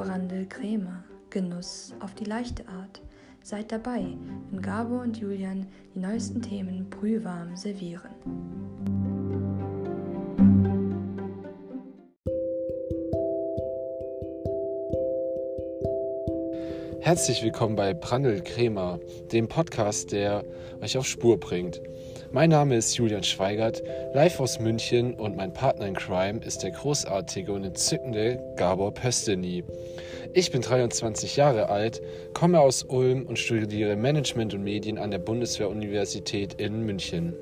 Brandel Krämer. Genuss auf die leichte Art. Seid dabei, wenn Gabor und Julian die neuesten Themen brühwarm servieren. Herzlich willkommen bei Brandel Krämer, dem Podcast, der euch auf Spur bringt. Mein Name ist Julian Schweigert, live aus München und mein Partner in Crime ist der großartige und entzückende Gabor Pösteny. Ich bin 23 Jahre alt, komme aus Ulm und studiere Management und Medien an der Bundeswehr-Universität in München.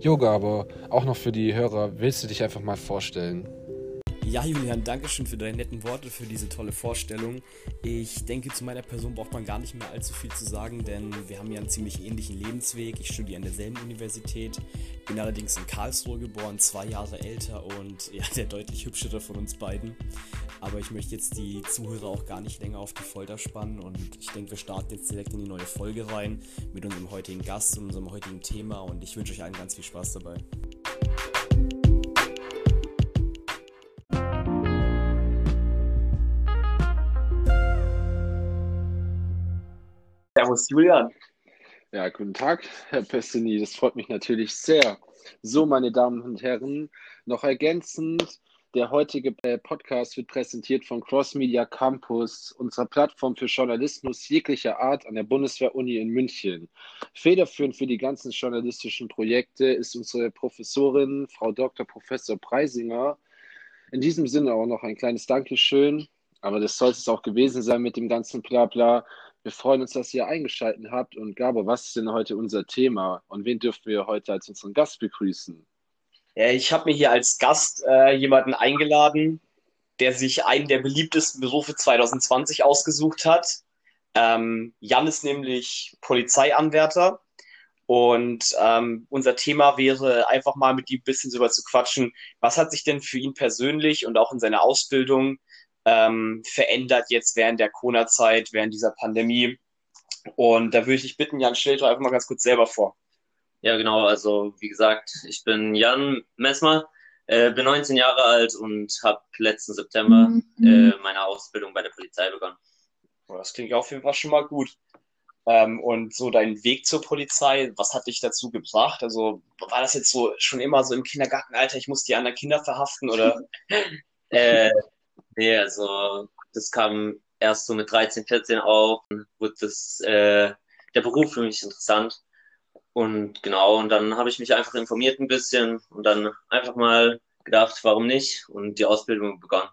Jo Gabor, auch noch für die Hörer, willst du dich einfach mal vorstellen? Ja, Julian, danke schön für deine netten Worte, für diese tolle Vorstellung. Ich denke, zu meiner Person braucht man gar nicht mehr allzu viel zu sagen, denn wir haben ja einen ziemlich ähnlichen Lebensweg. Ich studiere an derselben Universität, bin allerdings in Karlsruhe geboren, zwei Jahre älter und ja, der deutlich hübschere von uns beiden. Aber ich möchte jetzt die Zuhörer auch gar nicht länger auf die Folter spannen und ich denke, wir starten jetzt direkt in die neue Folge rein mit unserem heutigen Gast und unserem heutigen Thema und ich wünsche euch allen ganz viel Spaß dabei. Servus, Julian. Ja, guten Tag, Herr Pestini. Das freut mich natürlich sehr. So, meine Damen und Herren, noch ergänzend, der heutige äh, Podcast wird präsentiert von Cross Media Campus, unserer Plattform für Journalismus jeglicher Art an der Bundeswehr-Uni in München. Federführend für die ganzen journalistischen Projekte ist unsere Professorin, Frau Dr. Professor Preisinger. In diesem Sinne auch noch ein kleines Dankeschön. Aber das sollte es auch gewesen sein mit dem ganzen Blabla. Wir freuen uns, dass ihr eingeschaltet habt. Und Gabo, was ist denn heute unser Thema? Und wen dürfen wir heute als unseren Gast begrüßen? Ich habe mir hier als Gast äh, jemanden eingeladen, der sich einen der beliebtesten Berufe 2020 ausgesucht hat. Ähm, Jan ist nämlich Polizeianwärter. Und ähm, unser Thema wäre einfach mal mit ihm ein bisschen darüber zu quatschen, was hat sich denn für ihn persönlich und auch in seiner Ausbildung ähm, verändert jetzt während der Corona-Zeit, während dieser Pandemie. Und da würde ich dich bitten, Jan, stell dich doch einfach mal ganz kurz selber vor. Ja, genau. Also, wie gesagt, ich bin Jan Messmer, äh, bin 19 Jahre alt und habe letzten September mhm. äh, meine Ausbildung bei der Polizei begonnen. Das klingt auf jeden Fall schon mal gut. Ähm, und so dein Weg zur Polizei, was hat dich dazu gebracht? Also, war das jetzt so schon immer so im Kindergartenalter, ich muss die anderen Kinder verhaften oder? äh, Nee, also das kam erst so mit 13, 14 auf, wurde das, äh, der Beruf für mich interessant. Und genau, und dann habe ich mich einfach informiert ein bisschen und dann einfach mal gedacht, warum nicht? Und die Ausbildung begonnen.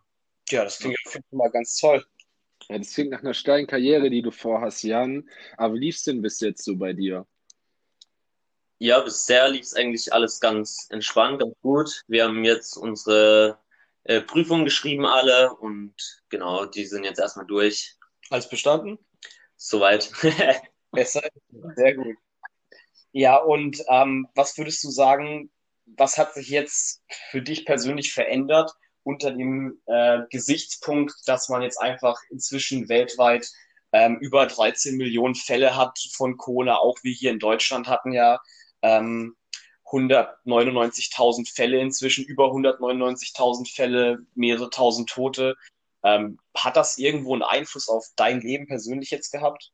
Ja, das klingt auf jeden Fall mal ganz toll. Ja, das klingt nach einer steilen Karriere, die du vorhast, Jan. Aber wie lief es denn bis jetzt so bei dir? Ja, bisher lief es eigentlich alles ganz entspannt, ganz gut. Wir haben jetzt unsere äh, Prüfungen geschrieben alle und genau, die sind jetzt erstmal durch. Alles bestanden? Soweit. Besser, sehr gut. Ja, und ähm, was würdest du sagen, was hat sich jetzt für dich persönlich verändert unter dem äh, Gesichtspunkt, dass man jetzt einfach inzwischen weltweit ähm, über 13 Millionen Fälle hat von Corona, auch wir hier in Deutschland hatten ja ähm, 199.000 Fälle inzwischen, über 199.000 Fälle, mehrere tausend Tote. Ähm, hat das irgendwo einen Einfluss auf dein Leben persönlich jetzt gehabt?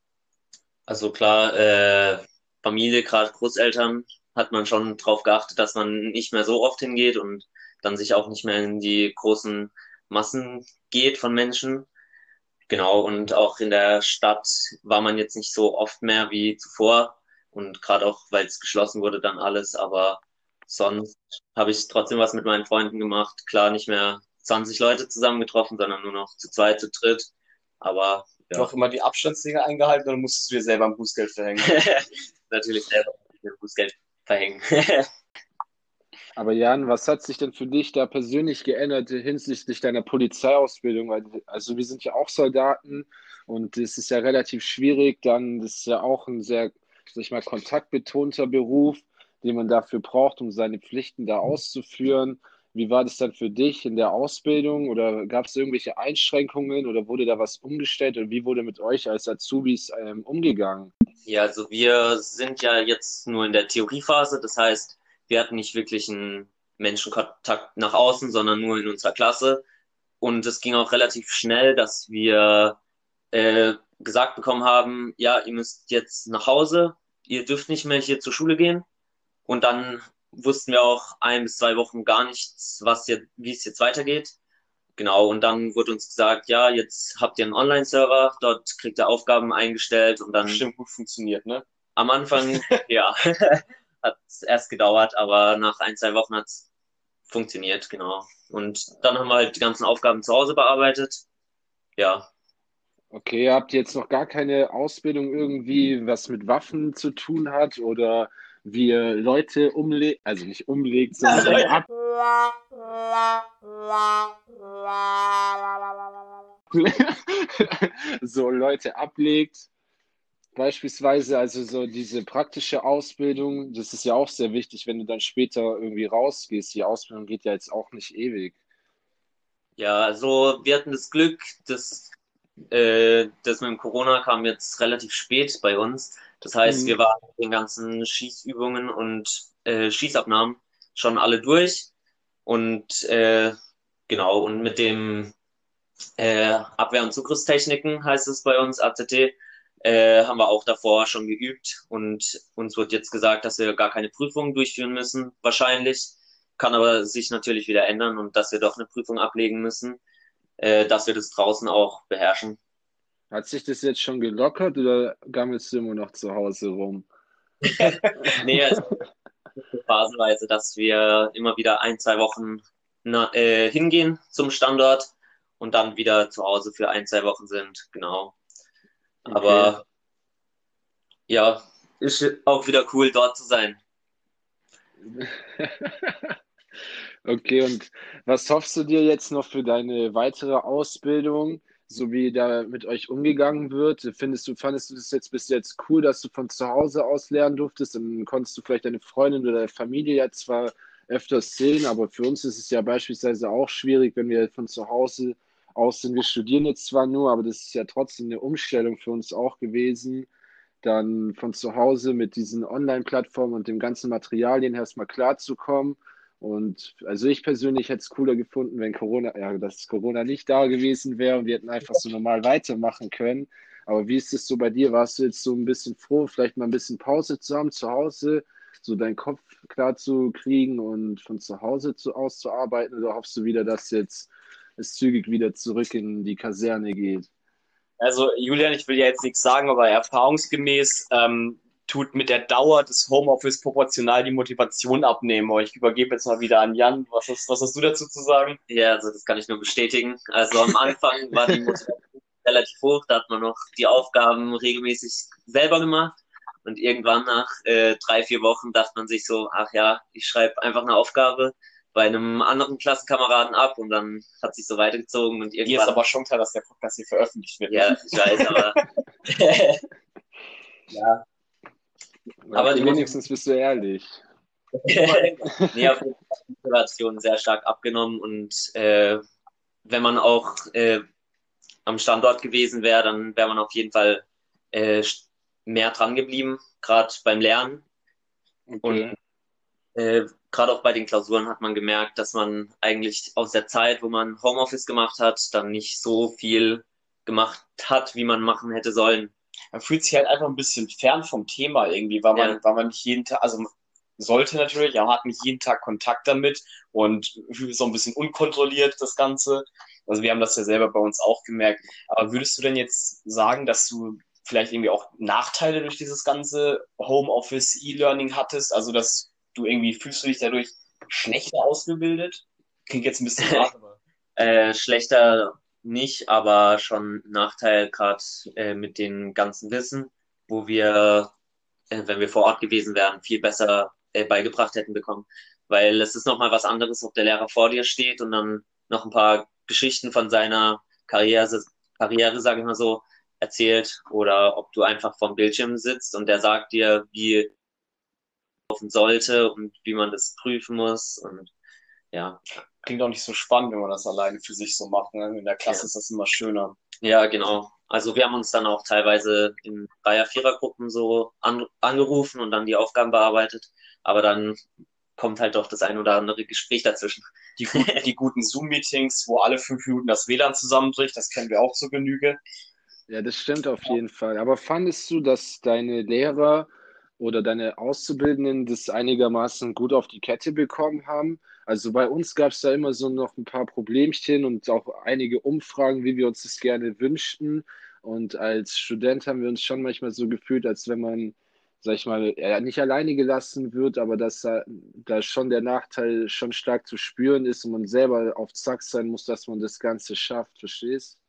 Also klar, äh, Familie, gerade Großeltern, hat man schon darauf geachtet, dass man nicht mehr so oft hingeht und dann sich auch nicht mehr in die großen Massen geht von Menschen. Genau, und auch in der Stadt war man jetzt nicht so oft mehr wie zuvor. Und gerade auch, weil es geschlossen wurde, dann alles. Aber sonst habe ich trotzdem was mit meinen Freunden gemacht. Klar, nicht mehr 20 Leute zusammengetroffen, sondern nur noch zu zweit, zu dritt. Aber ja. Auch immer die Abstandsdinge eingehalten oder musstest du dir selber ein Bußgeld verhängen? Natürlich selber ein Bußgeld verhängen. Aber Jan, was hat sich denn für dich da persönlich geändert hinsichtlich deiner Polizeiausbildung? Also wir sind ja auch Soldaten und es ist ja relativ schwierig, dann, das ist ja auch ein sehr sag ich mal, kontaktbetonter Beruf, den man dafür braucht, um seine Pflichten da auszuführen. Wie war das dann für dich in der Ausbildung oder gab es irgendwelche Einschränkungen oder wurde da was umgestellt und wie wurde mit euch als Azubis ähm, umgegangen? Ja, also wir sind ja jetzt nur in der Theoriephase, das heißt, wir hatten nicht wirklich einen Menschenkontakt nach außen, sondern nur in unserer Klasse. und es ging auch relativ schnell, dass wir äh, gesagt bekommen haben, ja, ihr müsst jetzt nach Hause, ihr dürft nicht mehr hier zur Schule gehen. Und dann wussten wir auch ein bis zwei Wochen gar nichts, was jetzt, wie es jetzt weitergeht. Genau, und dann wurde uns gesagt, ja, jetzt habt ihr einen Online-Server, dort kriegt ihr Aufgaben eingestellt und dann. Bestimmt gut funktioniert, ne? Am Anfang, ja, hat es erst gedauert, aber nach ein, zwei Wochen hat es funktioniert, genau. Und dann haben wir halt die ganzen Aufgaben zu Hause bearbeitet. Ja. Okay, habt ihr jetzt noch gar keine Ausbildung irgendwie, was mit Waffen zu tun hat oder wie ihr Leute umlegt, also nicht umlegt, sondern ab so Leute ablegt. Beispielsweise, also so diese praktische Ausbildung, das ist ja auch sehr wichtig, wenn du dann später irgendwie rausgehst. Die Ausbildung geht ja jetzt auch nicht ewig. Ja, also wir hatten das Glück, dass äh, das mit dem Corona kam jetzt relativ spät bei uns. Das heißt, Mhm. wir waren mit den ganzen Schießübungen und äh, Schießabnahmen schon alle durch. Und äh, genau, und mit dem äh, Abwehr- und Zugriffstechniken heißt es bei uns, AZT, äh, haben wir auch davor schon geübt. Und uns wird jetzt gesagt, dass wir gar keine Prüfungen durchführen müssen, wahrscheinlich. Kann aber sich natürlich wieder ändern und dass wir doch eine Prüfung ablegen müssen, äh, dass wir das draußen auch beherrschen. Hat sich das jetzt schon gelockert oder gammelst du immer noch zu Hause rum? Nee, also phasenweise, dass wir immer wieder ein, zwei Wochen na, äh, hingehen zum Standort und dann wieder zu Hause für ein, zwei Wochen sind, genau. Aber ja, ist auch wieder cool, dort zu sein. Okay, und was hoffst du dir jetzt noch für deine weitere Ausbildung, so wie da mit euch umgegangen wird? Findest du, fandest du das jetzt bis jetzt cool, dass du von zu Hause aus lernen durftest? Dann konntest du vielleicht deine Freundin oder deine Familie ja zwar öfters sehen, aber für uns ist es ja beispielsweise auch schwierig, wenn wir von zu Hause aus sind. Wir studieren jetzt zwar nur, aber das ist ja trotzdem eine Umstellung für uns auch gewesen, dann von zu Hause mit diesen Online-Plattformen und dem ganzen Materialien erstmal klarzukommen. Und also ich persönlich hätte es cooler gefunden, wenn Corona, ja, dass Corona nicht da gewesen wäre und wir hätten einfach so normal weitermachen können. Aber wie ist es so bei dir? Warst du jetzt so ein bisschen froh, vielleicht mal ein bisschen Pause zu haben zu Hause, so deinen Kopf klar zu kriegen und von zu Hause zu, aus zu arbeiten? Oder hoffst du wieder, dass jetzt es zügig wieder zurück in die Kaserne geht? Also, Julian, ich will ja jetzt nichts sagen, aber erfahrungsgemäß ähm, tut mit der Dauer des Homeoffice proportional die Motivation abnehmen. Aber ich übergebe jetzt mal wieder an Jan. Was hast, was hast du dazu zu sagen? Ja, also das kann ich nur bestätigen. Also am Anfang war die Motivation relativ hoch, da hat man noch die Aufgaben regelmäßig selber gemacht. Und irgendwann nach äh, drei, vier Wochen dachte man sich so, ach ja, ich schreibe einfach eine Aufgabe bei einem anderen Klassenkameraden ab und dann hat sich so weitergezogen und Hier ist irgendwann. aber schon klar, dass der Podcast hier veröffentlicht wird. Ja, ich weiß, aber ja. Aber wenigstens bist du ehrlich. nee, auf jeden Fall die Motivation sehr stark abgenommen und äh, wenn man auch äh, am Standort gewesen wäre, dann wäre man auf jeden Fall äh, mehr dran geblieben, gerade beim Lernen. Okay. Und äh, gerade auch bei den Klausuren hat man gemerkt, dass man eigentlich aus der Zeit, wo man Homeoffice gemacht hat, dann nicht so viel gemacht hat, wie man machen hätte sollen. Man fühlt sich halt einfach ein bisschen fern vom Thema irgendwie, weil man, Ja. weil man nicht jeden Tag, also sollte natürlich, aber man hat nicht jeden Tag Kontakt damit und so ein bisschen unkontrolliert das Ganze. Also wir haben das ja selber bei uns auch gemerkt. Aber würdest du denn jetzt sagen, dass du vielleicht irgendwie auch Nachteile durch dieses ganze Homeoffice E-Learning hattest? Also dass du irgendwie fühlst du dich dadurch schlechter ausgebildet? Klingt jetzt ein bisschen hart, aber Äh, schlechter nicht, aber schon Nachteil gerade äh, mit dem ganzen Wissen, wo wir, äh, wenn wir vor Ort gewesen wären, viel besser äh, beigebracht hätten bekommen. Weil es ist nochmal was anderes, ob der Lehrer vor dir steht und dann noch ein paar Geschichten von seiner Karriere, Karriere, sage ich mal so, erzählt oder ob du einfach vorm Bildschirm sitzt und der sagt dir, wie laufen sollte und wie man das prüfen muss und ja. Klingt auch nicht so spannend, wenn man das alleine für sich so macht. Ne? In der Klasse Ja. ist das immer schöner. Ja, genau. Also wir haben uns dann auch teilweise in Dreier-, Vierer-Gruppen so an, angerufen und dann die Aufgaben bearbeitet. Aber dann kommt halt doch das ein oder andere Gespräch dazwischen. Die, die guten Zoom-Meetings, wo alle fünf Minuten das WLAN zusammenbricht, das kennen wir auch zur Genüge. Ja, das stimmt auf jeden Fall. Aber fandest du, dass deine Lehrer oder deine Auszubildenden das einigermaßen gut auf die Kette bekommen haben? Also bei uns gab es da immer so noch ein paar Problemchen und auch einige Umfragen, wie wir uns das gerne wünschten. Und als Student haben wir uns schon manchmal so gefühlt, als wenn man, sag ich mal, nicht alleine gelassen wird, aber dass da, da schon der Nachteil schon stark zu spüren ist und man selber auf Zack sein muss, dass man das Ganze schafft, verstehst?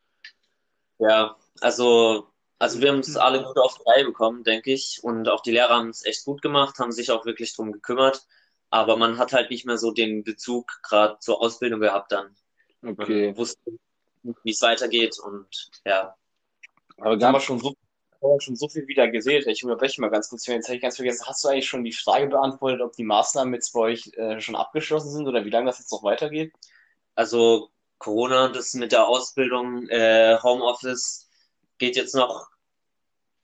Ja, also, also wir haben es alle gut auf die Reihe bekommen, denke ich. Und auch die Lehrer haben es echt gut gemacht, haben sich auch wirklich drum gekümmert. Aber man hat halt nicht mehr so den Bezug gerade zur Ausbildung gehabt dann. Okay. Man wusste, wie es weitergeht und ja. Aber da haben wir schon so, haben wir schon so viel wieder geredet. Ich unterbreche mal ganz kurz. Jetzt habe ich ganz vergessen. Hast du eigentlich schon die Frage beantwortet, ob die Maßnahmen jetzt bei euch äh, schon abgeschlossen sind oder wie lange das jetzt noch weitergeht? Also Corona, das mit der Ausbildung, äh, Homeoffice geht jetzt noch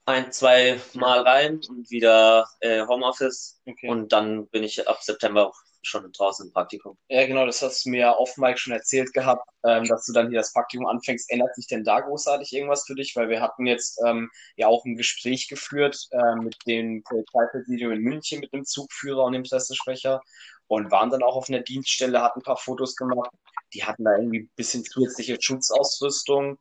ein, zwei Mal rein und wieder äh, Homeoffice. Okay. Und dann bin ich ab September auch schon draußen im Praktikum. Ja, genau, das hast du mir ja off Mike schon erzählt gehabt, ähm, dass du dann hier das Praktikum anfängst. Ändert sich denn da großartig irgendwas für dich? Weil wir hatten jetzt ähm, ja auch ein Gespräch geführt äh, mit dem Polizeipräsidium in München, mit dem Zugführer und dem Pressesprecher und waren dann auch auf einer Dienststelle, hatten ein paar Fotos gemacht. Die hatten da irgendwie ein bisschen zusätzliche Schutzausrüstung,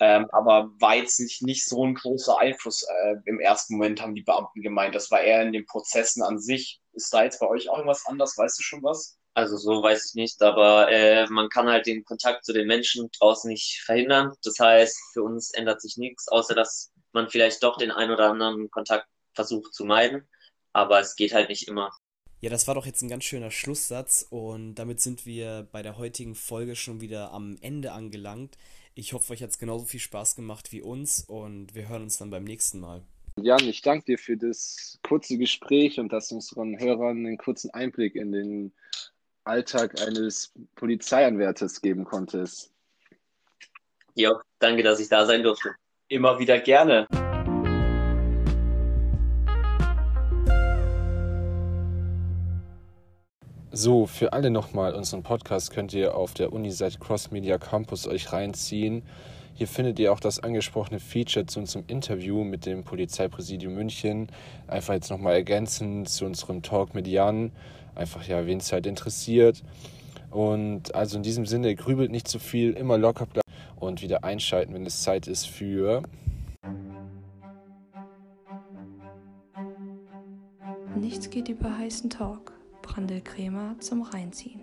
ähm, aber war jetzt nicht, nicht so ein großer Einfluss äh, im ersten Moment, haben die Beamten gemeint. Das war eher in den Prozessen an sich. Ist da jetzt bei euch auch irgendwas anders? Weißt du schon was? Also so weiß ich nicht, aber äh, man kann halt den Kontakt zu den Menschen draußen nicht verhindern. Das heißt, für uns ändert sich nichts, außer dass man vielleicht doch den ein oder anderen Kontakt versucht zu meiden. Aber es geht halt nicht immer. Ja, das war doch jetzt ein ganz schöner Schlusssatz und damit sind wir bei der heutigen Folge schon wieder am Ende angelangt. Ich hoffe, euch hat es genauso viel Spaß gemacht wie uns und wir hören uns dann beim nächsten Mal. Jan, ich danke dir für das kurze Gespräch und dass du unseren Hörern einen kurzen Einblick in den Alltag eines Polizeianwärters geben konntest. Ja, danke, dass ich da sein durfte. Immer wieder gerne. So, für alle nochmal, unseren Podcast könnt ihr auf der Uni-Seite Cross Media Campus euch reinziehen. Hier findet ihr auch das angesprochene Feature zu unserem Interview mit dem Polizeipräsidium München. Einfach jetzt nochmal ergänzend zu unserem Talk mit Jan. Einfach ja, wen es halt interessiert. Und also in diesem Sinne, grübelt nicht zu viel, immer locker bleiben und wieder einschalten, wenn es Zeit ist für. Nichts geht über heißen Talk. Brandel Krämer zum Reinziehen.